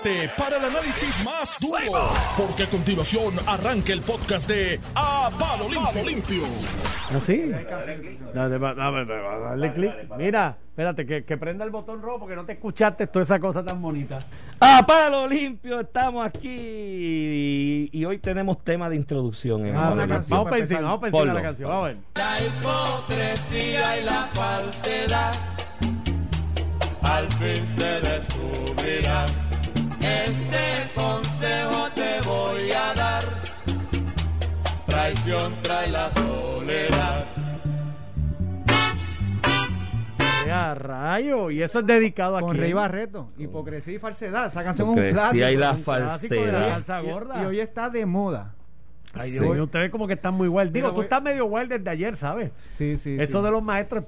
prepárate para el análisis más duro, porque a continuación arranca el podcast de A Palo Limpio. Limpio. ¿Así? Dale, va- dale, clic. Mira, espérate, que, que prenda el botón rojo porque no te escuchaste toda esa cosa tan bonita. A palo limpio, estamos aquí y, y hoy tenemos tema de introducción. en Ah, vamos para encima, vamos para encima de la canción. Vamos a ver. La hipocresía y la falsedad al fin se descubrirán. Este consejo te voy a dar. Traición trae la soledad. Ya, rayo. Y eso es dedicado a Con quién? Rey Barreto, Hipocresía y Falsedad. Esa canción es un Hipocresía clásico. y la Un clásico de la falsedad. salsa gorda. Y, y hoy está de moda. Ay, Sí. Dios mío, ustedes como que están muy wild. Digo, Mira, tú voy- estás medio wild desde ayer, ¿sabes? Sí, sí. Eso sí. de los maestros.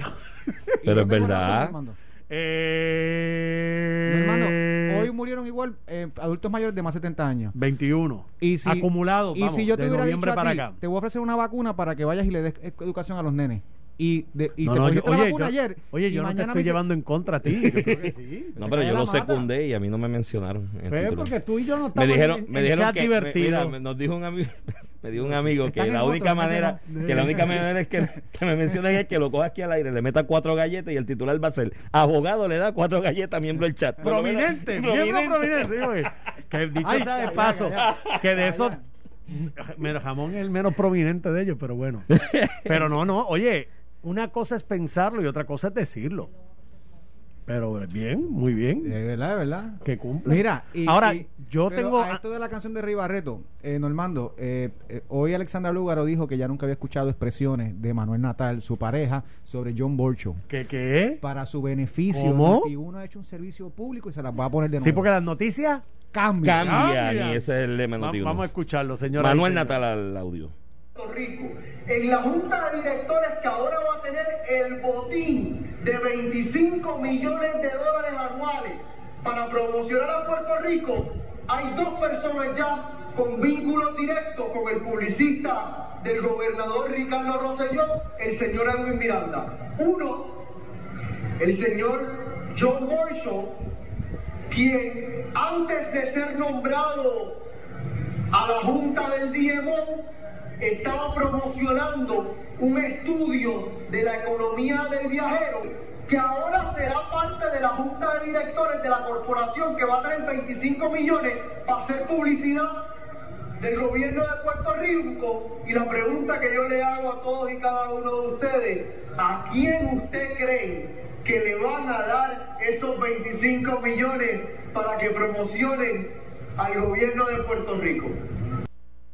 Pero es verdad. razón. Eh... Mi hermano, hoy murieron igual eh, adultos mayores de más de 70 años. 21. Y si, Acumulado, y vamos, si yo te hubiera dicho a para ti, acá. te voy a ofrecer una vacuna para que vayas y le des educación a los nenes. Y, de, y No, te no, yo- oye, vacuna yo, ayer. oye, yo no te estoy me llevando en contra a ti. Yo creo que sí. No, pero yo lo mata. secundé y a mí no me mencionaron. título. porque tú y yo no me estamos dijeron, en, me dijeron que divertido. mira, me- nos dijo un amigo, me dijo un amigo que la única manera, no. que la única manera es que, que me mencionen es que lo coja aquí al aire, le meta cuatro galletas y el titular va a ser abogado le da cuatro galletas miembro del chat. Prominente, miembro prominente. digo, eh, que dicho Ay, sea de ya, ya, paso, ya, que de esos. Mira, jamón es el menos prominente de ellos, pero bueno. Pero no, no, oye, una cosa es pensarlo y otra cosa es decirlo. Pero bien, muy bien. De verdad, de verdad. Que cumple. Mira, y, Ahora, y- yo pero tengo. a esto de la canción de Rey Barreto, eh, Normando, eh, eh, hoy Alexandra Lúgaro dijo que ya nunca había escuchado expresiones de Manuel Natal, su pareja, sobre John Borcho. ¿Qué qué? Para su beneficio, ¿Cómo? y uno ha hecho un servicio público y se las va a poner de nuevo. Sí, porque las noticias cambia. Cambian Cambia. y ese es el lema Va- vamos a escucharlo, señora. Manuel. Natal al audio. Rico, en la Junta de Directores que ahora va a tener el botín de 25 millones de dólares anuales para promocionar a Puerto Rico, hay dos personas ya con vínculos directos con el publicista del gobernador Ricardo Rosselló, el señor Edwin Miranda. Uno, el señor John Borshaw, quien antes de ser nombrado a la Junta del DMO estaba promocionando un estudio de la economía del viajero que ahora será parte de la Junta de Directores de la corporación que va a traer 25 millones para hacer publicidad del gobierno de Puerto Rico y la pregunta que yo le hago a todos y cada uno de ustedes, ¿a quién usted cree que le van a dar esos 25 millones para que promocionen al gobierno de Puerto Rico?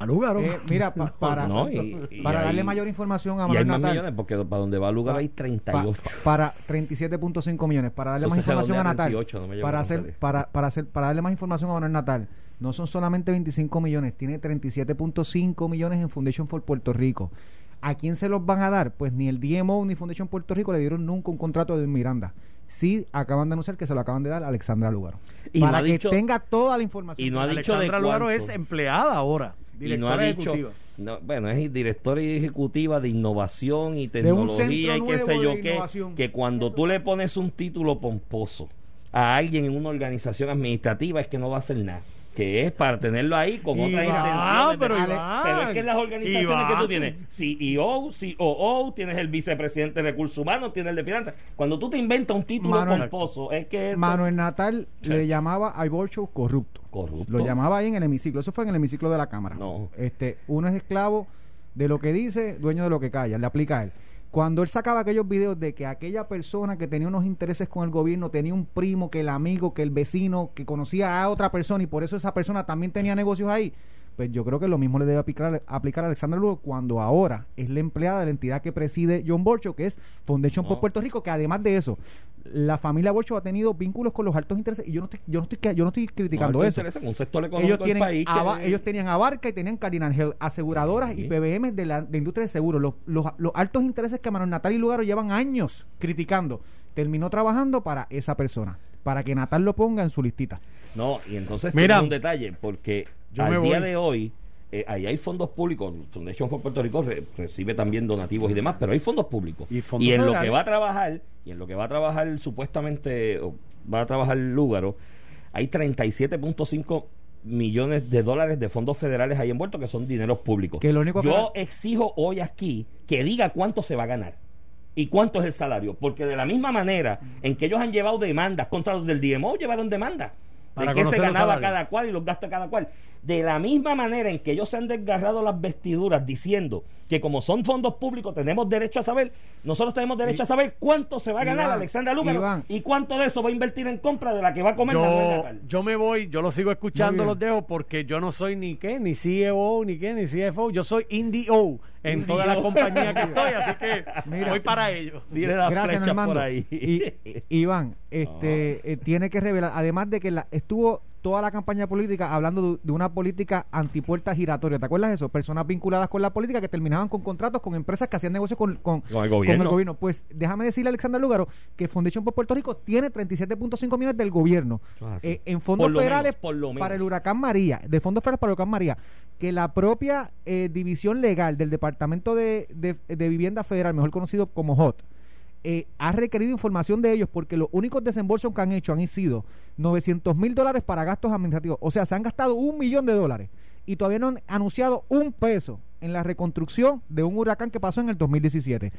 A Lúgaro. Eh, mira, pa- para, No, y- y para hay- darle mayor información a Y hay Manuel más Natal. millones porque para donde va a lugar hay Pa- 38. pa- para 37.5 millones. Para darle más Entonces, información a Natal. 38, no para, hacer, para, para, hacer, para darle más información a Manuel Natal. No son solamente 25 millones, tiene 37.5 millones en Foundation for Puerto Rico. ¿A quién se los van a dar? Pues ni el DMO ni Foundation Puerto Rico le dieron nunca un contrato de Miranda. Sí, acaban de anunciar que se lo acaban de dar a Alexandra Lugaro. Y no para ha que dicho- tenga toda la información. y no ha dicho de Alexandra Lúgaro cuánto. es empleada ahora. Y no ha dicho no, bueno es directora ejecutiva de innovación y tecnología y qué sé yo qué que cuando tú le pones un título pomposo a alguien en una organización administrativa es que no va a hacer nada que es para tenerlo ahí con otras Iván, intenciones pero es que en las organizaciones que tú tienes CEO, COO, tienes el vicepresidente de recursos humanos, tienes el de finanzas. Cuando tú te inventas un título Manuel- pomposo, es que esto- Manuel Natal Sí. le llamaba a Iborcho corrupto. corrupto. Lo llamaba ahí en el hemiciclo. Eso fue en el hemiciclo de la Cámara. No. Este, uno es esclavo de lo que dice, dueño de lo que calla. Le aplica a él. Cuando él sacaba aquellos videos de que aquella persona que tenía unos intereses con el gobierno tenía un primo, que el amigo, que el vecino, que conocía a otra persona y por eso esa persona también tenía negocios ahí, pues yo creo que lo mismo le debe aplicar, aplicar a Alexandra Lugo cuando ahora es la empleada de la entidad que preside John Borcho, que es Foundation por. Puerto Rico, que además de eso, la familia Borcho ha tenido vínculos con los altos intereses y yo no estoy, yo no estoy, yo no estoy No, criticando esto eso un sector económico ellos del tienen, país que- ellos tenían Abarca y tenían Health, aseguradoras Sí. y PBM de la de industria de seguros. Los, los, los altos intereses que Manuel Natal y Lugaro llevan años criticando. Terminó trabajando para esa persona, para que Natal lo ponga en su listita. No, y entonces Mira. un detalle, porque Yo me al día voy. de hoy, eh, ahí hay fondos públicos, Foundation for Puerto Rico re- recibe también donativos y demás, pero hay fondos públicos. Y fondos en lo que va a trabajar, y en lo que va a trabajar supuestamente, o va a trabajar Lúgaro, hay 37.5 millones de dólares de fondos federales ahí envueltos que son dineros públicos. Que lo único que- Yo exijo hoy aquí que diga cuánto se va a ganar y cuánto es el salario, porque de la misma manera en que ellos han llevado demandas contra los del DMO, llevaron demandas de qué se ganaba cada cual y los gastos de cada cual. De la misma manera en que ellos se han desgarrado las vestiduras diciendo que como son fondos públicos tenemos derecho a saber, nosotros tenemos derecho a saber cuánto se va a ganar Iván, Alexandra Lúmero Iván. y cuánto de eso va a invertir en compra de la que va a comer Yo, yo me voy, yo lo sigo escuchando, los dejo porque yo no soy ni qué, ni CEO, ni qué, ni CFO, yo soy INDO en toda la compañía que estoy, así que Mira. voy para ello. Dile la Gracias, por ahí. Y, y- Iván, este, eh, tiene que revelar, además de que la, estuvo toda la campaña política hablando de, de una política antipuerta giratoria. ¿Te acuerdas de eso? Personas vinculadas con la política que terminaban con contratos con empresas que hacían negocios con, con, Con el gobierno. Pues déjame decirle a Alexander Lugaro que Foundation por Puerto Rico tiene 37.5 millones del gobierno Ah, sí. eh, en fondos Por lo federales menos, para el huracán María, de fondos federales para el huracán María, que la propia eh, división legal del Departamento de, de- de Vivienda Federal, mejor conocido como HOT, eh, ha requerido información de ellos porque los únicos desembolsos que han hecho han sido 900 mil dólares para gastos administrativos. O sea, se han gastado un millón de dólares y todavía no han anunciado un peso en la reconstrucción de un huracán que pasó en el 2017.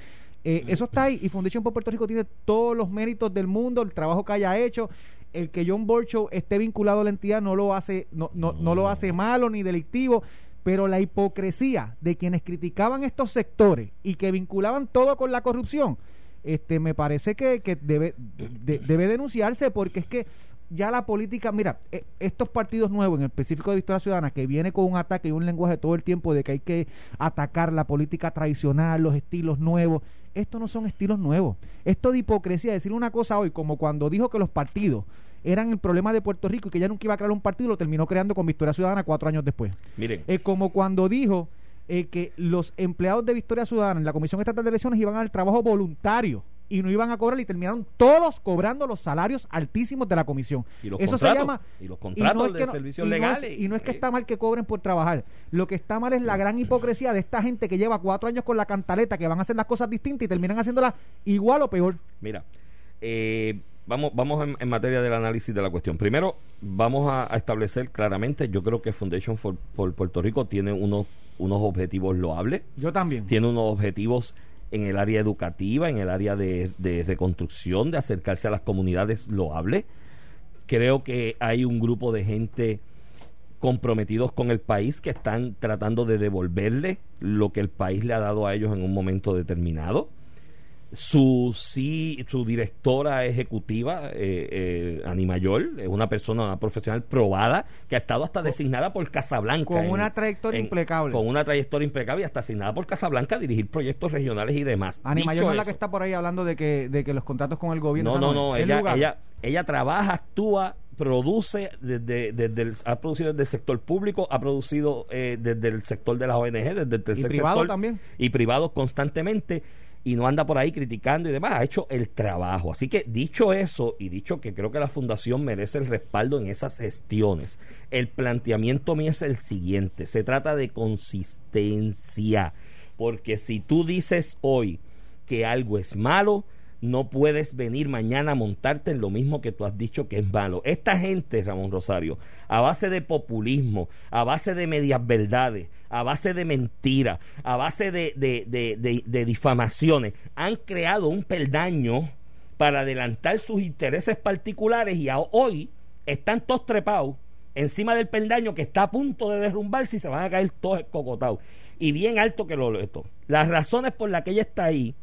Eh, eso está ahí y Foundation por Puerto Rico tiene todos los méritos del mundo, el trabajo que haya hecho. El que John Borchow esté vinculado a la entidad no lo hace, no, no, no lo hace malo ni delictivo, pero la hipocresía de quienes criticaban estos sectores y que vinculaban todo con la corrupción, este me parece que, que debe, de- debe denunciarse porque es que ya la política, mira, eh, estos partidos nuevos, en específico de Victoria Ciudadana, que viene con un ataque y un lenguaje todo el tiempo de que hay que atacar la política tradicional, los estilos nuevos, estos no son estilos nuevos. Esto de hipocresía, decir una cosa hoy, como cuando dijo que los partidos eran el problema de Puerto Rico y que ya nunca iba a crear un partido, lo terminó creando con Victoria Ciudadana cuatro años después. Miren, Eh, como cuando dijo eh, que los empleados de Victoria Ciudadana en la Comisión Estatal de Elecciones iban al trabajo voluntario y no iban a cobrar y terminaron todos cobrando los salarios altísimos de la comisión. Y los Eso se contratos, llama y los contratos de servicios y no es- legales. y no es que Sí. está mal que cobren por trabajar. Lo que está mal es la gran hipocresía de esta gente que lleva cuatro años con la cantaleta, que van a hacer las cosas distintas y terminan haciéndolas igual o peor. Mira, eh, vamos, vamos en, en materia del análisis de la cuestión. Primero, vamos a, a establecer claramente, yo creo que Foundation for, for Puerto Rico tiene unos, unos objetivos loables, Yo también. tiene unos objetivos en el área educativa, en el área de, de reconstrucción, de acercarse a las comunidades loables. Creo que hay un grupo de gente comprometidos con el país que están tratando de devolverle lo que el país le ha dado a ellos en un momento determinado. Su sí, su directora ejecutiva, eh, eh, Ani Mayor, es una persona, una profesional probada que ha estado hasta designada por Casablanca. con en- una trayectoria en- impecable. Con una trayectoria impecable y hasta asignada por Casablanca a dirigir proyectos regionales y demás. Ani Dicho Mayor no es la que está por ahí hablando de que, de que los contratos con el gobierno. no, no, no, ella, lugar. ella, ella trabaja, actúa, produce, desde, desde el- ha producido desde el sector público, ha producido eh, desde el sector de las ONG, desde el tercer privado sector. también. Y privados constantemente. Y no anda por ahí criticando y demás, ha hecho el trabajo. Así que dicho eso, y dicho que creo que la fundación merece el respaldo en esas gestiones, el planteamiento mío es el siguiente, se trata de consistencia, porque si tú dices hoy que algo es malo, no puedes venir mañana a montarte en lo mismo que tú has dicho que es malo. Esta gente, Ramón Rosario, a base de populismo, a base de medias verdades, a base de mentiras, a base de, de, de, de- difamaciones, han creado un peldaño para adelantar sus intereses particulares y hoy están todos trepados encima del peldaño que está a punto de derrumbarse y se van a caer todos escocotados. Y bien alto que lo esto. Las razones por las que ella está ahí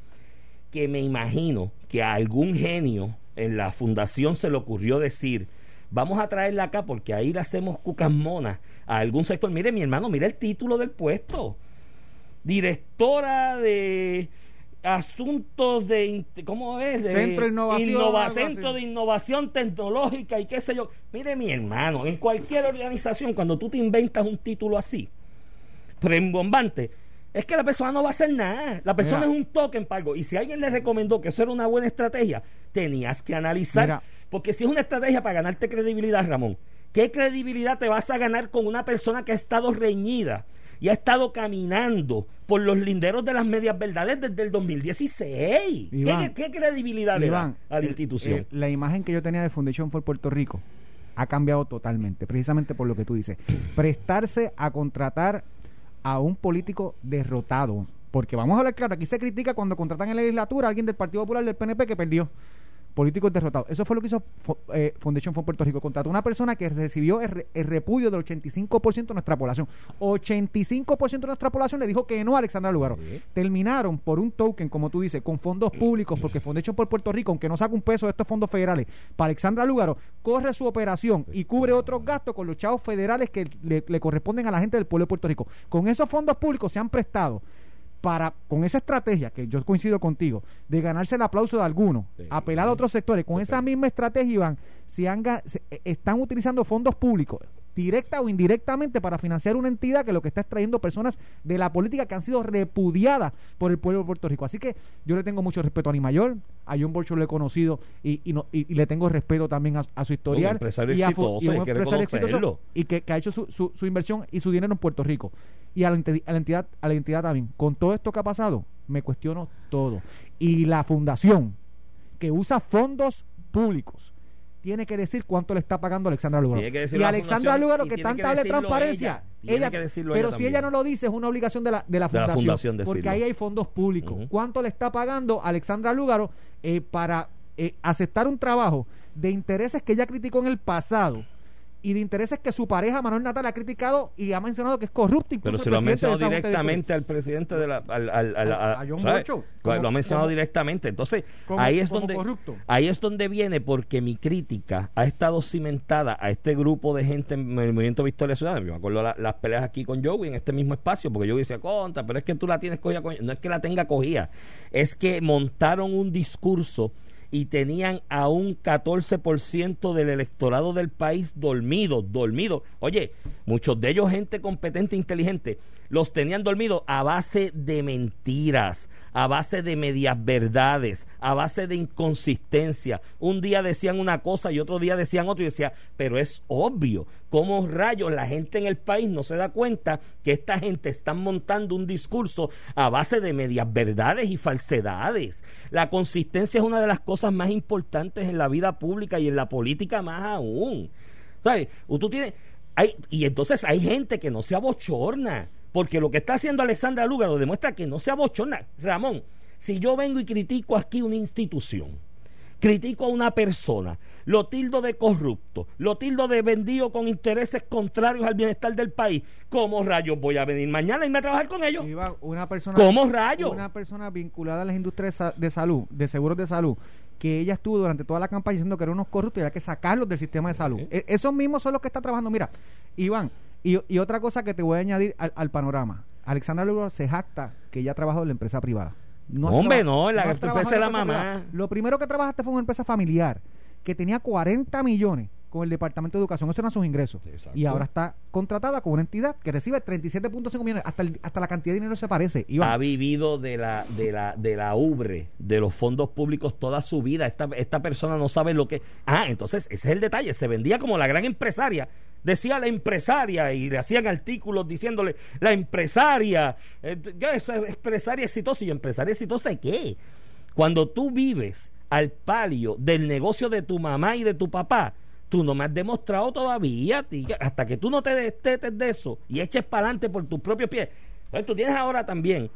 que me imagino que a algún genio en la fundación se le ocurrió decir, vamos a traerla acá porque ahí le hacemos cucas monas a algún sector. Mire, mi hermano, mire el título del puesto. Directora de asuntos de ¿cómo es? De Centro de innovación, innova- centro de innovación tecnológica y qué sé yo. Mire, mi hermano, en cualquier organización cuando tú te inventas un título así, rembombante, es que la persona no va a hacer nada. La persona Mira. es un token pago. Y si alguien le recomendó que eso era una buena estrategia, tenías que analizar. Mira. Porque si es una estrategia para ganarte credibilidad, Ramón, ¿qué credibilidad te vas a ganar con una persona que ha estado reñida y ha estado caminando por los linderos de las medias verdades desde el 2016? ¿Qué, Iván, qué credibilidad le da a la el- institución? el- la imagen que yo tenía de Foundation for Puerto Rico ha cambiado totalmente, precisamente por lo que tú dices. Prestarse a contratar a un político derrotado. Porque vamos a hablar claro, aquí se critica cuando contratan en la legislatura a alguien del Partido Popular del PNP que perdió políticos derrotados. Eso fue lo que hizo eh, Foundation for Puerto Rico. Contrató a una persona que recibió el, re- el repudio del 85% de nuestra población. 85% de nuestra población le dijo que no a Alexandra Lugaro. Terminaron por un token, como tú dices, con fondos públicos, porque Foundation por Puerto Rico, aunque no saca un peso de estos fondos federales, para Alexandra Lugaro, corre su operación y cubre otros gastos con los chavos federales que le, le corresponden a la gente del pueblo de Puerto Rico. Con esos fondos públicos se han prestado para, con esa estrategia, que yo coincido contigo, de ganarse el aplauso de algunos, Sí. apelar a otros sectores, con esa misma estrategia, Iván, se han, se- eh, están utilizando fondos públicos, directa o indirectamente, para financiar una entidad que lo que está extrayendo personas de la política que han sido repudiadas por el pueblo de Puerto Rico. Así que yo le tengo mucho respeto a Ani Mayor, a John Borcho lo he conocido y, y, no- y- y le tengo respeto también a, a su historial. empresario y a exitoso, y un empresario reconocerlo. y que, que ha hecho su, su, su inversión y su dinero en Puerto Rico. Y a la, enti- a la entidad, a la entidad también. Con todo esto que ha pasado, me cuestiono todo. Y la fundación que usa fondos públicos tiene que decir cuánto le está pagando Alexandra Lugaro. Y Alexandra Lugaro, que que habla de transparencia, ella. Tiene que decirlo pero ella si ella no lo dice, es una obligación de la, de la De la fundación. fundación porque ahí hay fondos públicos. ¿Cuánto le está pagando Alexandra Lugaro eh, para eh, aceptar un trabajo de intereses que ella criticó en el pasado? Y de intereses que su pareja Manuel Natal ha criticado y ha mencionado que es corrupto. Pero Incluso si el lo ha mencionado directamente al presidente de la. Al, al- al- A- a- John. Borcho. Lo ha mencionado como- directamente. Entonces, como- ahí es donde. corrupto. Ahí es donde viene, porque mi crítica ha estado cimentada a este grupo de gente en el movimiento Victoria Ciudadana. Yo me acuerdo la- las peleas aquí con Joey en este mismo espacio, porque Joey decía, contra, pero es que tú la tienes cogida. con-". No es que la tenga cogida, es que montaron un discurso y tenían a un 14% del electorado del país dormido, dormido. Oye, muchos de ellos gente competente, inteligente, los tenían dormidos a base de mentiras, a base de medias verdades, a base de inconsistencia. Un día decían una cosa y otro día decían otro y decía, pero es obvio, ¿cómo rayos la gente en el país no se da cuenta que esta gente está montando un discurso a base de medias verdades y falsedades? La consistencia es una de las cosas más importantes en la vida pública y en la política más aún. ¿Sabes? Tú tienes, hay, y entonces hay gente que no se abochorna, porque lo que está haciendo Alexandra Lúgaro demuestra que no se abochorna. Ramón, si yo vengo y critico aquí una institución, critico a una persona, lo tildo de corrupto, lo tildo de vendido con intereses contrarios al bienestar del país, ¿cómo rayos voy a venir mañana y irme a trabajar con ellos? Iván, una persona ¿Cómo rayos? una persona vinculada a las industrias de sa- de salud, de seguros de salud, que ella estuvo durante toda la campaña diciendo que eran unos corruptos y había que sacarlos del sistema de salud. E- esos mismos son los que están trabajando. Mira, Iván, y, y otra cosa que te voy a añadir al, al panorama. Alexandra Lugaro se jacta que ella ha trabajado en la empresa privada. has Hombre, no, la has empresa de la mamá. privada. Lo primero que trabajaste fue una empresa familiar que tenía 40 millones con el Departamento de Educación. Esos eran sus ingresos. Exacto. Y ahora está contratada con una entidad que recibe 37.5 millones. Hasta, el- hasta la cantidad de dinero se parece. Iván. ha vivido de la de la de la ubre de los fondos públicos toda su vida esta, esta persona no sabe lo que ah entonces ese es el detalle se vendía como la gran empresaria decía la empresaria y le hacían artículos diciéndole la empresaria eh, ya, esa empresaria exitosa y yo, empresaria exitosa ¿de qué? cuando tú vives al palio del negocio de tu mamá y de tu papá tú no me has demostrado todavía hasta que tú no te destetes de eso y eches para adelante por tus propios pies entonces tú tienes ahora también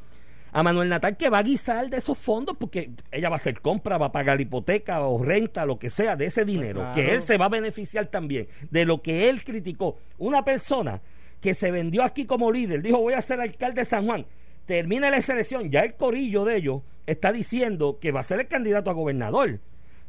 a Manuel Natal que va a guisar de esos fondos porque ella va a hacer compra, va a pagar hipoteca o renta, lo que sea, de ese dinero, claro. que él se va a beneficiar también de lo que él criticó. Una persona que se vendió aquí como líder, dijo voy a ser alcalde de San Juan, termina la selección, ya el corillo de ellos está diciendo que va a ser el candidato a gobernador.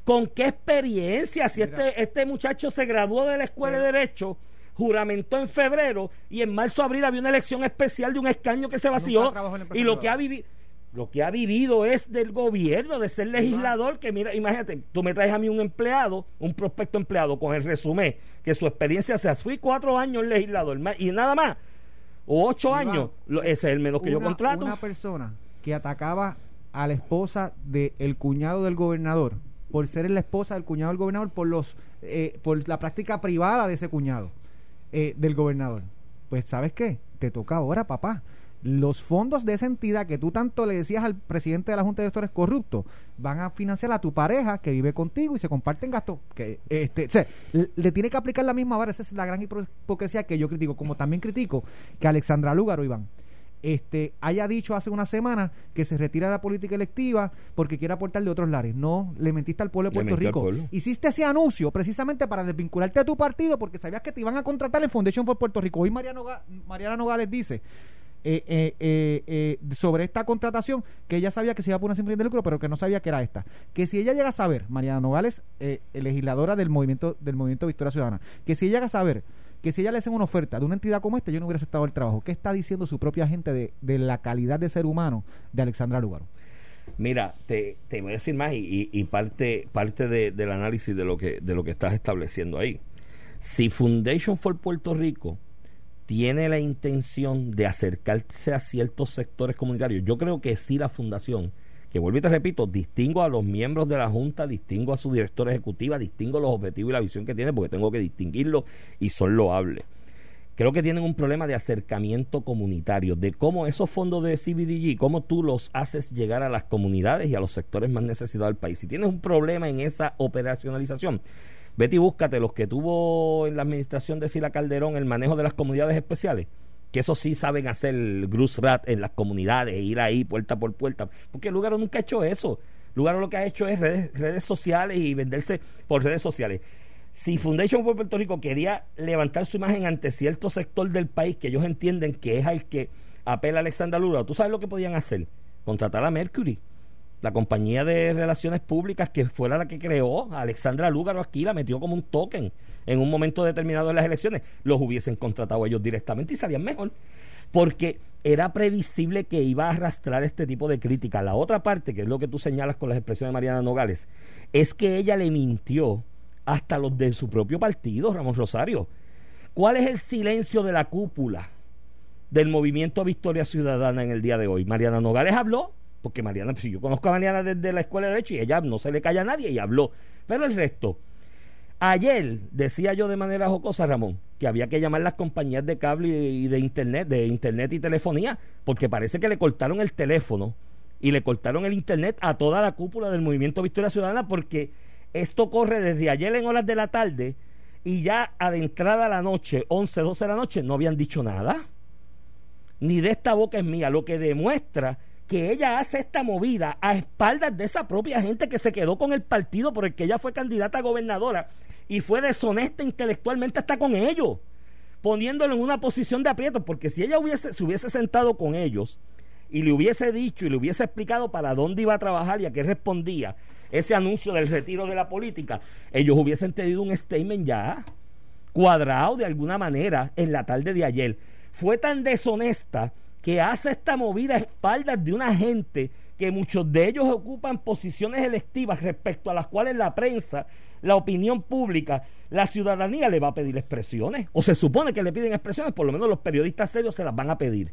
¿Con qué experiencia? Si Mira. este, este muchacho se graduó de la escuela de Derecho, juramentó en febrero y en marzo abril había una elección especial de un escaño que se vació y lo que ha vivido lo que ha vivido es del gobierno, de ser legislador, que mira, imagínate, tú me traes a mí un empleado, un prospecto empleado con el resumen, que su experiencia sea, fui cuatro años legislador y nada más, o ocho Iván, años, ese es el menos que yo contrato. Una persona que atacaba a la esposa del cuñado del gobernador por ser la esposa del cuñado del gobernador por los eh, por la práctica privada de ese cuñado eh, del gobernador. Pues sabes qué, te toca ahora, papá. los fondos de esa entidad que tú tanto le decías al presidente de la Junta de Directores corrupto van a financiar a tu pareja que vive contigo y se comparten gastos. Que, este, o le, le tiene que aplicar la misma vara. Esa es la gran hipocresía que yo critico. Como también critico que Alexandra Lúgaro, Iván, este, haya dicho hace una semana que se retira de la política electiva porque quiere aportar de otros lares. No, le mentiste al pueblo de Puerto Rico. pueblo. Hiciste ese anuncio precisamente para desvincularte de tu partido porque sabías que te iban a contratar en Foundation for Puerto Rico. Hoy Mariano Mariana Nogales dice eh, eh, eh, eh, sobre esta contratación que ella sabía que se iba a poner sin fin de lucro, pero que no sabía que era esta. Que si ella llega a saber, Mariana Nogales, eh, legisladora del movimiento del movimiento Victoria Ciudadana, que si ella llega a saber que si ella le hacen una oferta de una entidad como esta, yo no hubiera aceptado el trabajo. ¿Qué está diciendo su propia gente de, de la calidad de ser humano de Alexandra Lugaro? Mira, te, te voy a decir más y, y- parte, parte de- del análisis de lo, que, de lo que estás estableciendo ahí. Si Foundation for Puerto Rico tiene la intención de acercarse a ciertos sectores comunitarios, yo creo que sí la fundación, que vuelvo y te repito, distingo a los miembros de la Junta, distingo a su directora ejecutiva, distingo los objetivos y la visión que tiene, porque tengo que distinguirlos y son loables creo que tienen un problema de acercamiento comunitario, de cómo esos fondos de CBDG, cómo tú los haces llegar a las comunidades y a los sectores más necesitados del país. Si tienes un problema en esa operacionalización, vete y búscate los que tuvo en la administración de Sila Calderón el manejo de las comunidades especiales. Que eso sí saben hacer Grus Rat en las comunidades, ir ahí puerta por puerta. Porque el lugar nunca ha hecho eso. Lugar lo que ha hecho es redes, redes sociales y venderse por redes sociales si Foundation for Puerto Rico quería levantar su imagen ante cierto sector del país que ellos entienden que es al que apela Alexandra Lula, ¿tú sabes lo que podían hacer? Contratar a Mercury, la compañía de relaciones públicas que fuera la que creó a Alexandra Lúgaro aquí, la metió como un token en un momento determinado de las elecciones. Los hubiesen contratado ellos directamente y salían mejor. Porque era previsible que iba a arrastrar este tipo de crítica. La otra parte, que es lo que tú señalas con las expresiones de Mariana Nogales, es que ella le mintió hasta los de su propio partido, Ramón Rosario. ¿Cuál es el silencio de la cúpula del movimiento Victoria Ciudadana en el día de hoy? Mariana Nogales habló, porque Mariana, si yo conozco a Mariana desde la escuela de Derecho y ella no se le calla a nadie y habló. Pero el resto, ayer decía yo de manera jocosa, Ramón, que había que llamar las compañías de cable y de internet, de internet y telefonía, porque parece que le cortaron el teléfono y le cortaron el internet a toda la cúpula del movimiento Victoria Ciudadana porque esto corre desde ayer en horas de la tarde y ya adentrada la noche, 11, 12 de la noche, no habían dicho nada. Ni de esta boca es mía, lo que demuestra que ella hace esta movida a espaldas de esa propia gente que se quedó con el partido por el que ella fue candidata a gobernadora y fue deshonesta intelectualmente hasta con ellos, poniéndolo en una posición de aprieto, porque si ella hubiese, se hubiese sentado con ellos y le hubiese dicho y le hubiese explicado para dónde iba a trabajar y a qué respondía ese anuncio del retiro de la política, ellos hubiesen tenido un statement ya cuadrado de alguna manera en la tarde de ayer. Fue tan deshonesta que hace esta movida a espaldas de una gente que muchos de ellos ocupan posiciones electivas respecto a las cuales la prensa, la opinión pública, la ciudadanía le va a pedir expresiones. O se supone que le piden expresiones, por lo menos los periodistas serios se las van a pedir.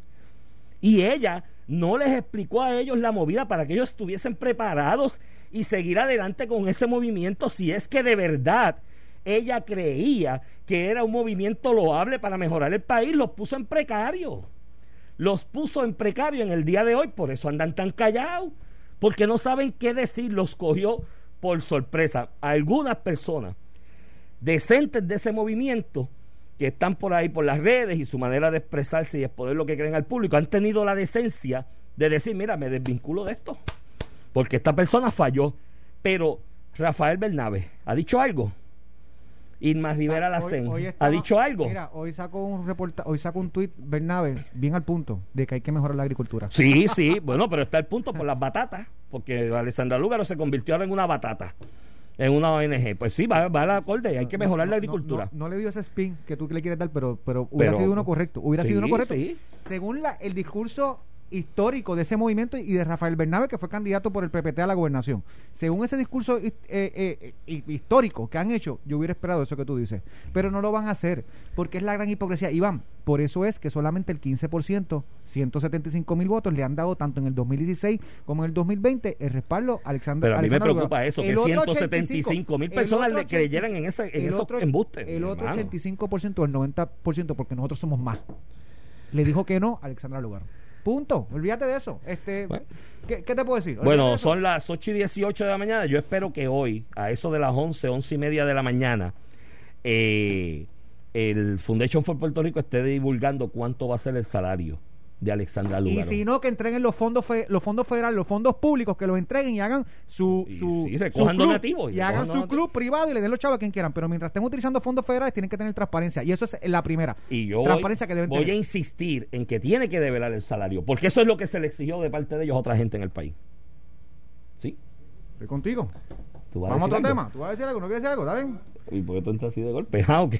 Y ella no les explicó a ellos la movida para que ellos estuviesen preparados y seguir adelante con ese movimiento si es que de verdad ella creía que era un movimiento loable para mejorar el país, los puso en precario. Los puso en precario en el día de hoy, por eso andan tan callados, porque no saben qué decir, los cogió por sorpresa. Algunas personas decentes de ese movimiento que están por ahí por las redes y su manera de expresarse y exponer lo que creen al público, han tenido la decencia de decir, mira, me desvinculo de esto, porque esta persona falló. Pero Rafael Bernabe ha dicho algo. Irma Rivera Hoy- Lacén hoy ha dicho algo. Mira, hoy sacó un reporta, hoy sacó un tuit Bernabe bien al punto de que hay que mejorar la agricultura. Sí, sí, bueno, pero está el punto por las batatas, porque Alessandra Lúgaro se convirtió ahora en una batata, en una ONG. Pues sí, va, va a la acorde, hay que mejorar No, la agricultura. No, no le dio ese spin que tú le quieres dar, pero, pero hubiera Pero- sido uno correcto. Hubiera sido uno correcto. sí. Según la, el discurso histórico de ese movimiento y de Rafael Bernabe, que fue candidato por el PPT a la gobernación. Según ese discurso eh, eh, eh, histórico que han hecho, yo hubiera esperado eso que tú dices. Pero no lo van a hacer, porque es la gran hipocresía. Iván, por eso es que solamente el 15%, 175 mil votos, le han dado tanto en el 2016 como en el 2020 el respaldo a Alexander Pero a mí me preocupa Lugaro. eso, que El otro 175 mil personas le creyeran en ese- en el esos otro- embustes, El otro hermano. 85% o el 90% porque nosotros somos más. Le dijo que no a Alexandra Lugar. Punto. Olvídate de eso. Este, Bueno. ¿qué, qué te puedo decir? Olvídate Bueno, de son las 8 y 18 de la mañana. Yo espero que hoy, a eso de las 11, 11 y media de la mañana, eh, el Foundation for Puerto Rico esté divulgando cuánto va a ser el salario de Alexandra Y Lugaro. si no, que entreguen los fondos fe- los fondos federales, los fondos públicos, que los entreguen y hagan su, Y- su, sí, su club, donativos y y hagan su donativos. club privado y le den los chavos a quien quieran. Pero mientras estén utilizando fondos federales, tienen que tener transparencia. Y eso es la primera. Y yo voy, transparencia que deben voy a insistir en que tiene que develar el salario, porque eso es lo que se le exigió de parte de ellos a otra gente en el país. ¿Sí? Estoy contigo. ¿Tú vas Vamos a otro algo? tema. ¿Tú vas a decir algo? ¿No quieres decir algo? ¿Está bien? ¿Y por qué tú entras así de golpe? Ah, ok.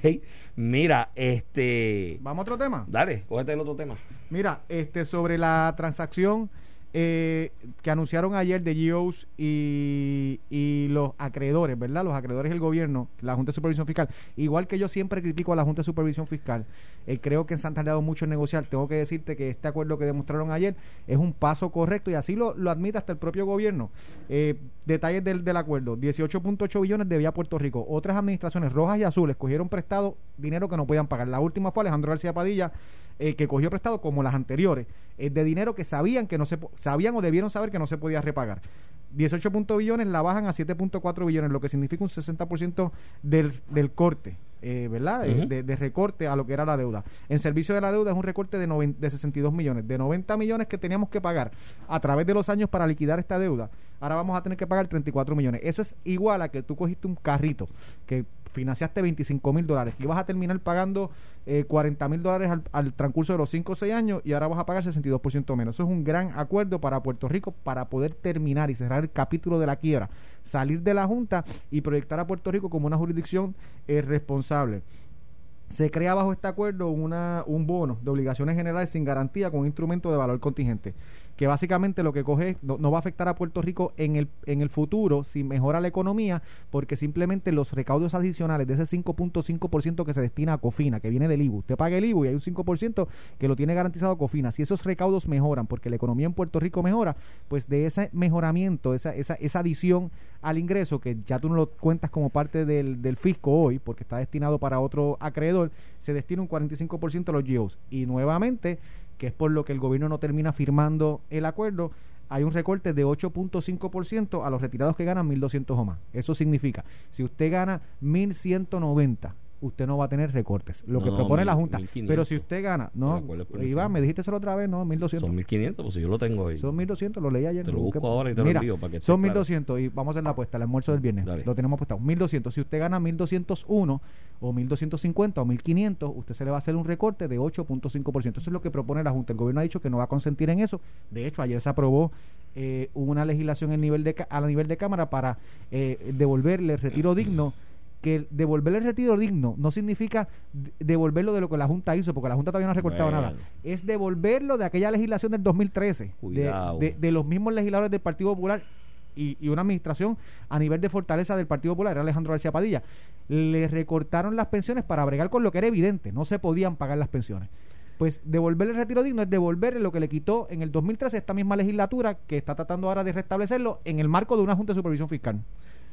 Mira, este... Vamos a otro tema. Dale, cógete el otro tema. Mira, este sobre la transacción eh, que anunciaron ayer de GEOs y, y los acreedores, ¿verdad? Los acreedores del gobierno, la Junta de Supervisión Fiscal. Igual que yo siempre critico a la Junta de Supervisión Fiscal, eh, creo que se han tardado mucho en negociar. Tengo que decirte que este acuerdo que demostraron ayer es un paso correcto y así lo, lo admite hasta el propio gobierno. Eh, detalles del, del acuerdo: 18.8 billones debía Puerto Rico. Otras administraciones rojas y azules cogieron prestado dinero que no podían pagar. La última fue Alejandro García Padilla eh, que cogió prestado como las anteriores, eh, de dinero que sabían que no se sabían o debieron saber que no se podía repagar. 18 punto billones la bajan a 7.4 billones, lo que significa un 60% del, del corte, eh, ¿verdad? Eh, de, de recorte a lo que era la deuda. En servicio de la deuda es un recorte de, noven- de 62 millones. De 90 millones que teníamos que pagar a través de los años para liquidar esta deuda, ahora vamos a tener que pagar 34 millones. Eso es igual a que tú cogiste un carrito que financiaste 25 mil dólares y vas a terminar pagando eh, 40 mil dólares al, al transcurso de los 5 o 6 años y ahora vas a pagar 62% menos. Eso es un gran acuerdo para Puerto Rico para poder terminar y cerrar el capítulo de la quiebra, salir de la Junta y proyectar a Puerto Rico como una jurisdicción eh, responsable. Se crea bajo este acuerdo una, un bono de obligaciones generales sin garantía con un instrumento de valor contingente, que básicamente lo que coge no, no va a afectar a Puerto Rico en el, en el futuro si mejora la economía, porque simplemente los recaudos adicionales de ese 5.5% que se destina a COFINA, que viene del IBU, usted paga el IBU y hay un 5% que lo tiene garantizado COFINA. Si esos recaudos mejoran, porque la economía en Puerto Rico mejora, pues de ese mejoramiento, esa, esa, esa adición al ingreso, que ya tú no lo cuentas como parte del, del fisco hoy, porque está destinado para otro acreedor, se destina un 45% a los GEOs. Y nuevamente, que es por lo que el gobierno no termina firmando el acuerdo, hay un recorte de 8.5% a los retirados que ganan 1.200 o más. Eso significa, si usted gana 1.190, usted no va a tener recortes. Lo No, que propone la Junta. 1.500. Pero si usted gana, no, Iván, 1.500. me dijiste eso la otra vez, no, 1.200. Son 1500, pues si yo lo tengo ahí. Son 1200, lo leí ayer. Te lo busco ahora y te lo Mira, envío para que Son claro. 1200 y vamos a hacer la apuesta, el almuerzo del viernes. Dale. Lo tenemos apostado. 1200. Si usted gana 1201 o 1250 o 1500, usted se le va a hacer un recorte de 8.5%. Eso es lo que propone la Junta. El gobierno ha dicho que no va a consentir en eso. De hecho, ayer se aprobó eh, una legislación en nivel de, a nivel de Cámara para eh, devolverle el retiro digno que el devolverle el retiro digno no significa de- devolverlo de lo que la Junta hizo, porque la Junta todavía no ha recortado Bueno. nada. Es devolverlo de aquella legislación del 2013, de- de, de los mismos legisladores del Partido Popular y, y una administración a nivel de fortaleza del Partido Popular, era Alejandro García Padilla. Le recortaron las pensiones para bregar con lo que era evidente, no se podían pagar las pensiones. Pues devolverle el retiro digno es devolverle lo que le quitó en el 2013 esta misma legislatura que está tratando ahora de restablecerlo en el marco de una Junta de Supervisión Fiscal.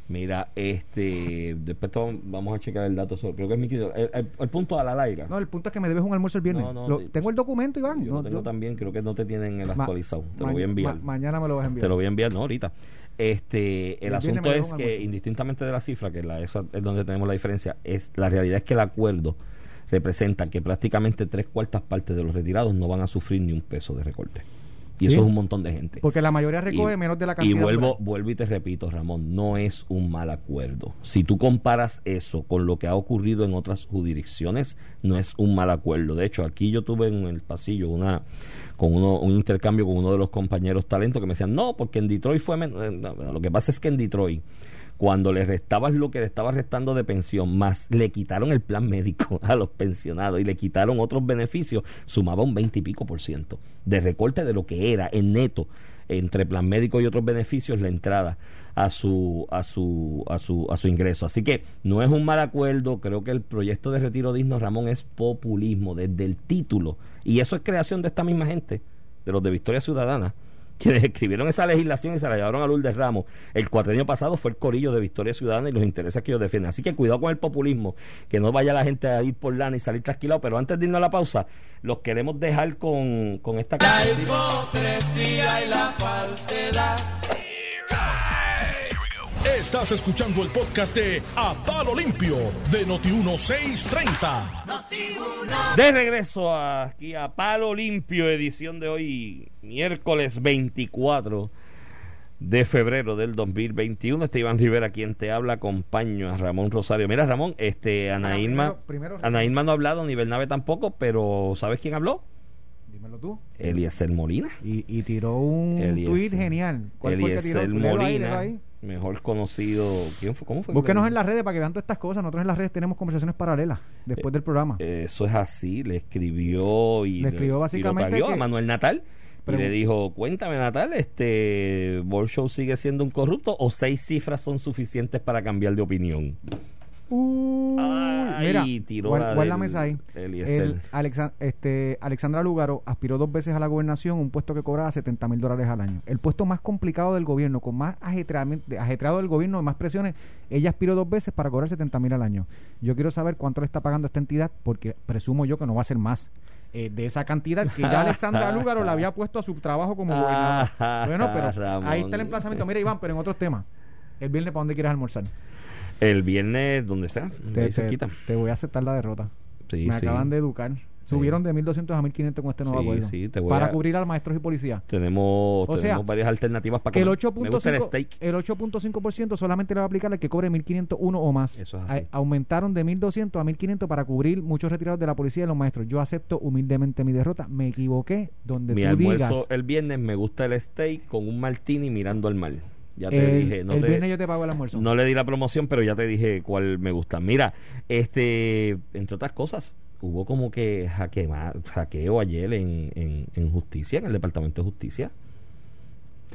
Mira, este, después to- vamos a checar el dato sobre, creo que es mi querido- el, el- el punto a la larga. No, el punto es que me debes un almuerzo el viernes. No, no, Lo- sí. tengo el documento, Iván. yo No, lo tengo yo- también, creo que no te tienen el actualizado. Te lo voy a enviar. ma- mañana me lo vas a enviar. Te lo voy a enviar, no, ahorita. Este, el, El asunto es que, indistintamente de la cifra, que la, esa es donde tenemos la diferencia, es la realidad es que el acuerdo representa que prácticamente tres cuartas partes de los retirados no van a sufrir ni un peso de recorte. Y Sí. eso es un montón de gente. Porque la mayoría recoge Y- menos de la cantidad. Y vuelvo, vuelvo y te repito, Ramón, no es un mal acuerdo. Si tú comparas eso con lo que ha ocurrido en otras jurisdicciones, no es un mal acuerdo. De hecho, aquí yo tuve en el pasillo una con uno, un intercambio con uno de los compañeros talentos que me decían, no, porque en Detroit fue... men-". Eh, no, lo que pasa es que en Detroit cuando le restabas lo que le estaba restando de pensión, más le quitaron el plan médico a los pensionados y le quitaron otros beneficios, sumaba un 20 y pico por ciento de recorte de lo que era en neto entre plan médico y otros beneficios la entrada a su a su a su a su ingreso. Así que no es un mal acuerdo, creo que el proyecto de retiro digno Ramón es populismo desde el título y eso es creación de esta misma gente, de los de Victoria Ciudadana quienes escribieron esa legislación y se la llevaron a Lourdes Ramos el cuatrenio pasado fue el corillo de Victoria Ciudadana y los intereses que ellos defienden. Así que cuidado con el populismo, que no vaya la gente a ir por lana y salir trasquilado. Pero antes de irnos a la pausa, los queremos dejar con, con esta La hipocresía y la falsedad. Estás escuchando el podcast de A Palo Limpio de Noti1630. De regreso aquí a Palo Limpio, edición de hoy, miércoles 24 de febrero del 2021. Este Iván Rivera, quien te habla, acompaño a Ramón Rosario. Mira, Ramón, este, Ana Irma, primero- primero- Ana Irma no ha hablado, ni Bernabe tampoco, pero ¿sabes quién habló? Dímelo tú. Eliezer Molina. Y, y tiró un Eliezer- tweet genial. ¿Cuál fue el que tiró? Eliezer Léelo ahí, léelo Molina, ahí. Mejor conocido. ¿Quién fue? ¿Cómo fue? Búsquenos en las redes para que vean todas estas cosas. Nosotros en las redes tenemos conversaciones paralelas después del programa. Eh, Eso es así, le escribió y Le escribió y lo básicamente tagueó a que- Manuel Natal y le dijo, cuéntame Natal, este Show sigue siendo un corrupto o seis cifras son suficientes para cambiar de opinión. Uy, Ay, mira, tiró guarda, la guarda la del mesa ahí. El Alexa- este, Alexandra Lúgaro aspiró dos veces a la gobernación, un puesto que cobraba 70 mil dólares al año. El puesto más complicado del gobierno, con más ajetreado del gobierno, más presiones, ella aspiró dos veces para cobrar 70 mil al año. Yo quiero saber cuánto le está pagando esta entidad, porque presumo yo que no va a ser más. eh, de esa cantidad que ya Alexandra Lúgaro le había puesto a su trabajo como gobernadora. Bueno, pero ahí está el emplazamiento. Mira, Iván, pero en otros temas. El viernes, ¿para dónde quieres almorzar? El viernes, donde sea, Te, ahí te- voy a aceptar la derrota. Sí, Me sí. acaban de educar. Subieron de 1.200 a 1.500 con este nuevo Sí, acuerdo. sí, te voy para a- cubrir a maestros y policías. Tenemos, O sea, tenemos varias alternativas para Que el comer. Me gusta el 8.5% steak. el 8.5% solamente le va a aplicar al que cobre 1.501 o más. Eso es así. A- aumentaron de 1.200 a 1.500 para cubrir muchos retirados de la policía y los maestros. Yo acepto humildemente mi derrota. Me equivoqué. Donde Mi tú almuerzo digas. el viernes me gusta el steak con un martini mirando al mar. Ya te el, dije, no el te, viernes yo te pago el almuerzo. no le di la promoción, pero ya te dije cuál me gusta. Mira, este, entre otras cosas, hubo como que hackeo, hackeo ayer en, en, en justicia, en el Departamento de Justicia.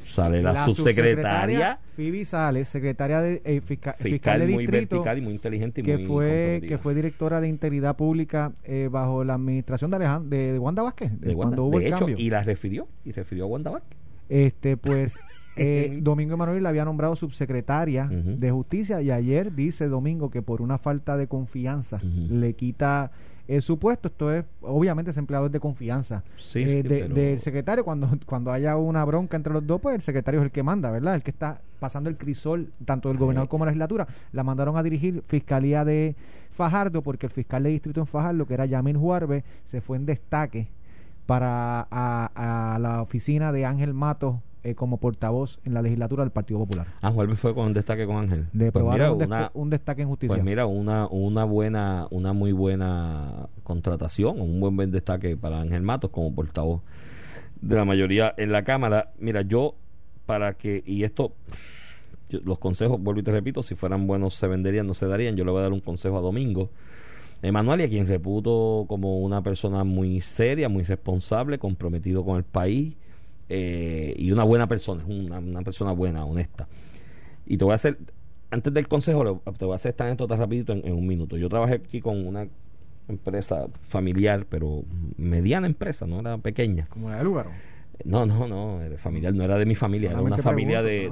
Sale la, subsecretaria, Phoebe Sales, secretaria de eh, fisca- fiscal, fiscal de muy distrito. vertical y muy inteligente y que muy fue que fue directora de integridad pública eh, bajo la administración de Alejandro de, de Wanda Vázquez de de Wanda. cuando hubo De el hecho, cambio y la refirió, y refirió a Wanda Vázquez. este pues eh, Domingo Emanuel la había nombrado subsecretaria de justicia y ayer dice Domingo que por una falta de confianza le quita eh, su puesto. Esto es obviamente ese empleado es de confianza. Sí, eh, sí, de- pero- del secretario cuando cuando haya una bronca entre los dos pues el secretario es el que manda verdad el que está pasando el crisol tanto del gobernador como la legislatura. La mandaron a dirigir fiscalía de Fajardo porque el fiscal de distrito en Fajardo que era Yamil Juarbe se fue en destaque para a, a la oficina de Ángel Matos eh, como portavoz en la legislatura del Partido Popular Ah, Juan fue con destaque con Ángel. le Pues mira, un, una- un destaque en justicia Pues mira, una, una buena, una muy buena contratación, un buen, buen destaque para Ángel Matos como portavoz de la mayoría en la Cámara. Mira, yo para que, y esto, yo- los consejos, vuelvo y te repito, si fueran buenos se venderían, no se darían. Yo le voy a dar un consejo a Domingo. Emanuel, y a quien reputo como una persona muy seria, muy responsable, comprometido con el país eh, y una buena persona, es una, una persona buena, honesta. Y te voy a hacer, antes del consejo, te voy a hacer esta anécdota rapidito en, en un minuto. Yo trabajé aquí con una empresa familiar, pero mediana empresa, no era pequeña. como la de Lúgaro No, no, no, era familiar, no era de mi familia, era una familia de,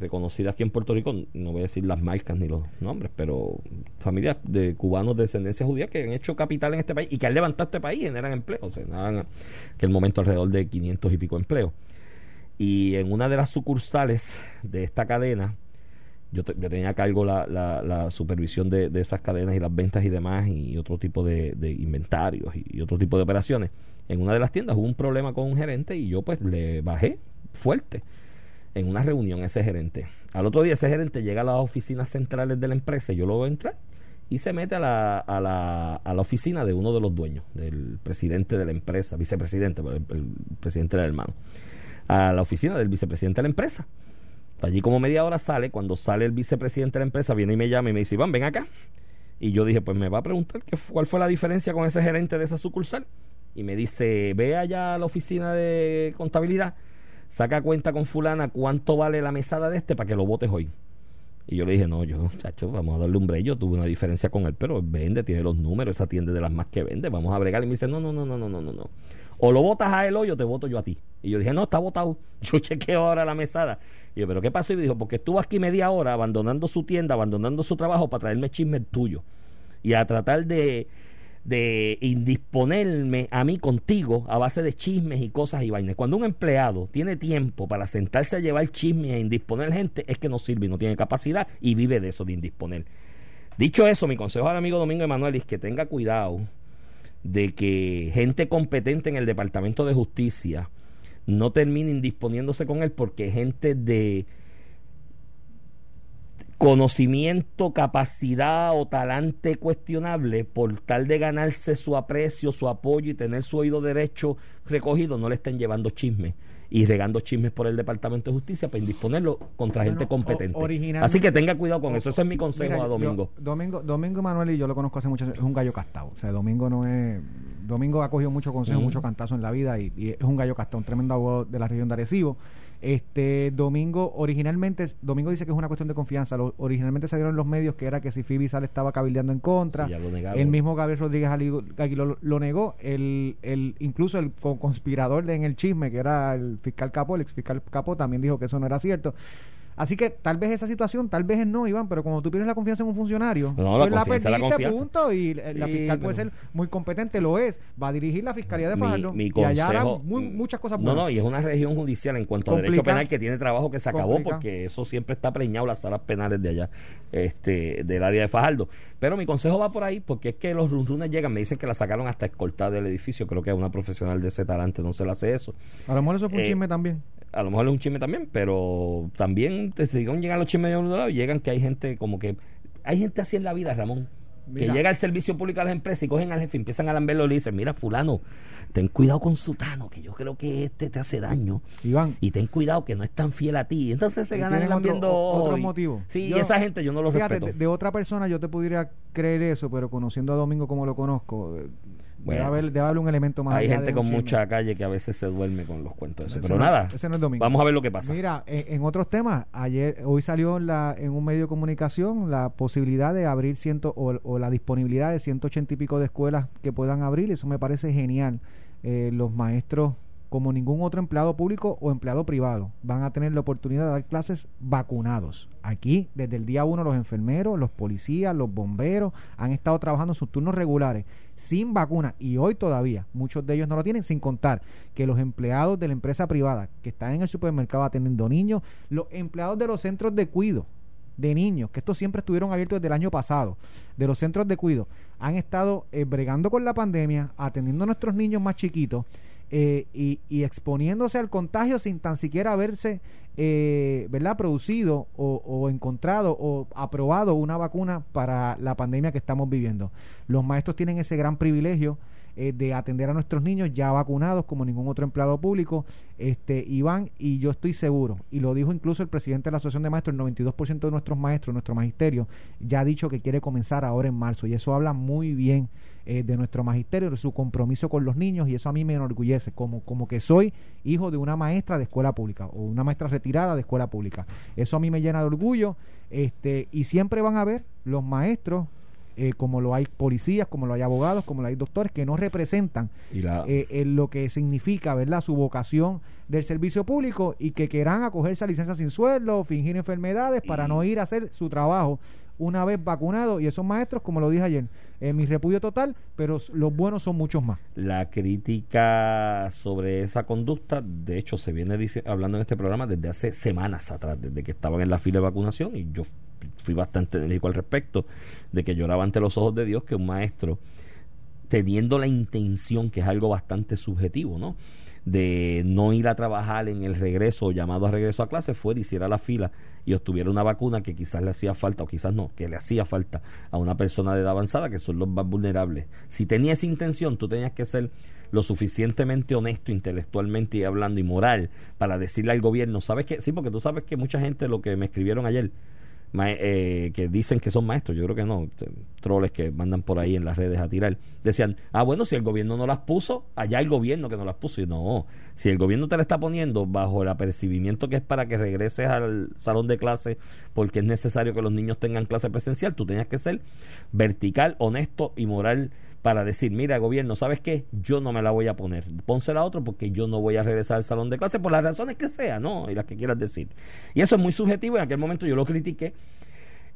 reconocida aquí en Puerto Rico, no voy a decir las marcas ni los nombres, pero familias de cubanos de descendencia judía que han hecho capital en este país y que han levantado este país, generan empleo, o sea, generan que el momento alrededor de 500 y pico empleos. Y en una de las sucursales de esta cadena, yo, te- yo tenía a cargo la, la, la supervisión de, de esas cadenas y las ventas y demás y otro tipo de, de inventarios y, y otro tipo de operaciones. En una de las tiendas hubo un problema con un gerente y yo pues le bajé fuerte en una reunión a ese gerente. Al otro día ese gerente llega a las oficinas centrales de la empresa y yo lo veo entrar y se mete a la, a la, a la oficina de uno de los dueños, del presidente de la empresa, vicepresidente, pero el, presidente era el hermano, a la oficina del vicepresidente de la empresa. Allí como media hora sale, cuando sale el vicepresidente de la empresa, viene y me llama y me dice, Iván, ven acá. Y yo dije, pues me va a preguntar fu- cuál fue la diferencia con ese gerente de esa sucursal y me dice, ve allá a la oficina de contabilidad, saca cuenta con fulana cuánto vale la mesada de este para que lo votes hoy. Y yo le dije, no, yo, chacho, vamos a darle un break. Yo tuve una diferencia con él, pero vende, tiene los números, esa tienda de las más que vende, vamos a bregar. Y me dice, no, no, no, no, no, no, no. O lo votas a él o te voto yo a ti. Y yo dije, no, está votado. Yo chequeo ahora la mesada. Y yo, pero ¿qué pasó? Y me dijo, porque estuvo aquí media hora abandonando su tienda, abandonando su trabajo para traerme chismes tuyo. Y a tratar de, de indisponerme a mí contigo a base de chismes y cosas y vainas. Cuando un empleado tiene tiempo para sentarse a llevar chismes e indisponer gente, es que no sirve y no tiene capacidad y vive de eso, de indisponer. Dicho eso, mi consejo al amigo Domingo Emanuel es que tenga cuidado de que gente competente en el Departamento de Justicia no termine indisponiéndose con él porque gente de conocimiento, capacidad o talante cuestionable por tal de ganarse su aprecio, su apoyo y tener su oído derecho recogido, no le estén llevando chismes y regando chismes por el Departamento de Justicia para indisponerlo contra Bueno, gente competente. o- Así que tenga cuidado con eso. Ese es mi consejo Mira, a Domingo. yo- Domingo, Domingo Manuel y yo lo conozco hace mucho, es un gallo castado. O sea, Domingo no es. Domingo ha cogido mucho consejo, Ujú. mucho cantazo en la vida y, y es un gallo castado, un tremendo abogado de la región de Arecibo. Este Domingo, originalmente, Domingo dice que es una cuestión de confianza. Lo- originalmente salieron los medios que era que si Sale estaba cabildeando en contra. Sí, el mismo Gabriel Rodríguez Aguiló lo, lo negó. El, el, incluso el co- conspirador de- en el chisme, que era el fiscal Capó, el ex fiscal Capó, también dijo que eso no era cierto. Así que tal vez esa situación, tal vez no, Iván, pero como tú pierdes la confianza en un funcionario, No, la pues la la perdiste, confianza. punto, y la Sí, fiscal puede ser muy competente, lo es, va a dirigir la fiscalía de Mi- Fajardo y allá hará muy- muchas cosas No, buenas. no, y es una región judicial en cuanto a derecho penal que tiene trabajo que se acabó porque eso siempre está preñado las salas penales de allá, este, del área de Fajardo. Pero mi consejo va por ahí porque es que los runrunes llegan, me dicen que la sacaron hasta escoltada del edificio, creo que a una profesional de ese talante no se le hace eso. A lo mejor eso fue un Eh, chisme también. A lo mejor es un chisme también, pero también te digan llegan los chismes de un lado y llegan que hay gente como que hay gente así en la vida, Ramón. Mira. Que llega al servicio público a las empresas y cogen al jefe empiezan a lamberlo y le dicen, mira fulano, ten cuidado con Sutano, que yo creo que este te hace daño. Iván, Y ten cuidado que no es tan fiel a ti. Entonces se ganan otro- lambiendo o- otro motivo. Sí, Yo- y esa gente yo no los fíjate, respeto. de, de otra persona yo te pudiera creer eso, pero conociendo a Domingo como lo conozco, Bueno. debe, haber, debe haber un elemento más Hay allá gente de con mucha calle que a veces se duerme con los cuentos. Ese Pero no- nada, ese no es Domingo. vamos a ver lo que pasa. Mira, en, en otros temas, ayer, hoy salió en, la, en un medio de comunicación la posibilidad de abrir ciento o, o la disponibilidad de 180 y pico de escuelas que puedan abrir. Eso me parece genial. Eh, los maestros, como ningún otro empleado público o empleado privado, van a tener la oportunidad de dar clases vacunados. Aquí, desde el día uno, los enfermeros, los policías, los bomberos han estado trabajando en sus turnos regulares sin vacuna y hoy todavía muchos de ellos no lo tienen, sin contar que los empleados de la empresa privada que están en el supermercado atendiendo niños, los empleados de los centros de cuido de niños, que estos siempre estuvieron abiertos desde el año pasado, de los centros de cuido, han estado eh, bregando con la pandemia, atendiendo a nuestros niños más chiquitos eh, y, y exponiéndose al contagio sin tan siquiera haberse eh, ¿verdad? producido o, o encontrado o aprobado una vacuna para la pandemia que estamos viviendo. Los maestros tienen ese gran privilegio eh, de atender a nuestros niños ya vacunados como ningún otro empleado público. Este, Iván, y yo estoy seguro, y lo dijo incluso el presidente de la Asociación de Maestros, el 92% de nuestros maestros, nuestro magisterio, ya ha dicho que quiere comenzar ahora en marzo, y eso habla muy bien eh, de nuestro magisterio, de su compromiso con los niños, y eso a mí me enorgullece, como, como que soy hijo de una maestra de escuela pública, o una maestra retirada de escuela pública. Eso a mí me llena de orgullo, este, y siempre van a ver los maestros eh, como lo hay policías, como lo hay abogados, como lo hay doctores, que no representan Y la, eh, en lo que significa, ¿verdad?, su vocación del servicio público y que quieran acogerse a licencia sin sueldo, fingir enfermedades para no ir a hacer su trabajo una vez vacunados. Y esos maestros, como lo dije ayer, en mi repudio total, pero los buenos son muchos más. la crítica sobre esa conducta, de hecho, se viene dice- hablando en este programa desde hace semanas atrás, desde que estaban en la fila de vacunación, y yo fui bastante enérgico al respecto, de que lloraba ante los ojos de Dios que un maestro, teniendo la intención, que es algo bastante subjetivo, ¿no? de no ir a trabajar en el regreso o llamado a regreso a clase, fuera, hiciera la fila y obtuviera una vacuna que quizás le hacía falta o quizás no, que le hacía falta a una persona de edad avanzada, que son los más vulnerables. Si tenía esa intención, tú tenías que ser lo suficientemente honesto intelectualmente y hablando y moral para decirle al gobierno, ¿sabes qué? Sí, porque tú sabes que mucha gente lo que me escribieron ayer, eh, que dicen que son maestros, yo creo que no, troles que mandan por ahí en las redes a tirar, decían, ah, bueno, si el gobierno no las puso, allá el gobierno que no las puso. Y no, si el gobierno te la está poniendo bajo el apercibimiento que es para que regreses al salón de clase porque es necesario que los niños tengan clase presencial, tú tenías que ser vertical, honesto y moral para decir, mira, gobierno, ¿sabes qué? Yo no me la voy a poner. Pónsela a otro porque yo no voy a regresar al salón de clase por las razones que sea, ¿no? Y las que quieras decir. Y eso es muy subjetivo. En aquel momento yo lo critiqué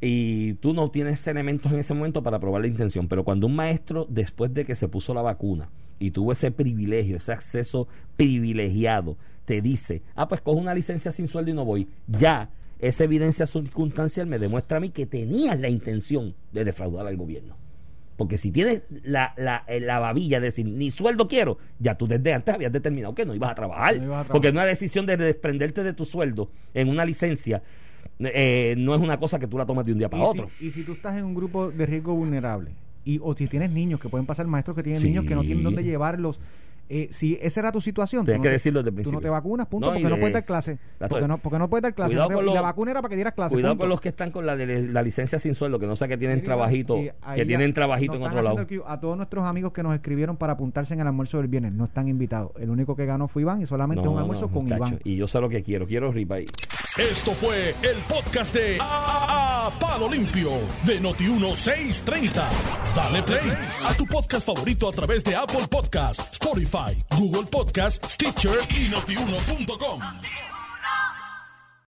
y tú no tienes elementos en ese momento para probar la intención. Pero cuando un maestro, después de que se puso la vacuna y tuvo ese privilegio, ese acceso privilegiado, te dice, ah, pues cojo una licencia sin sueldo y no voy, ya esa evidencia circunstancial me demuestra a mí que tenías la intención de defraudar al gobierno. Porque si tienes la, la, eh, la babilla de decir, ni sueldo quiero, ya tú desde antes habías determinado que no ibas a trabajar. No ibas a trabajar. Porque una decisión de desprenderte de tu sueldo en una licencia eh, no es una cosa que tú la tomas de un día para y otro. Si, y si tú estás en un grupo de riesgo vulnerable, y, o si tienes niños, que pueden pasar maestros que tienen Sí. niños que no tienen dónde llevarlos, eh, si esa era tu situación, Tienes tú no que te- decirlo desde el Tú no te vacunas, punto, No, porque no puedes dar clase. la- Porque no, porque no puedes dar clase. Cuidado No y la los- vacuna era para que dieras clase. Cuidado punto. con los que están con la, de, la licencia sin sueldo, que no sé que tienen trabajito, que tienen trabajito en otro lado. que- A todos nuestros amigos que nos escribieron para apuntarse en el almuerzo del viernes, no están invitados. El único que ganó fue Iván y solamente No, un no, almuerzo con Iván. Y yo sé lo que quiero, quiero ribeye. Esto fue el podcast de A, A- Palo Limpio de Noti1630. Dale play a tu podcast favorito a través de Apple Podcasts, Spotify, Google Podcasts, Stitcher y notiuno.com.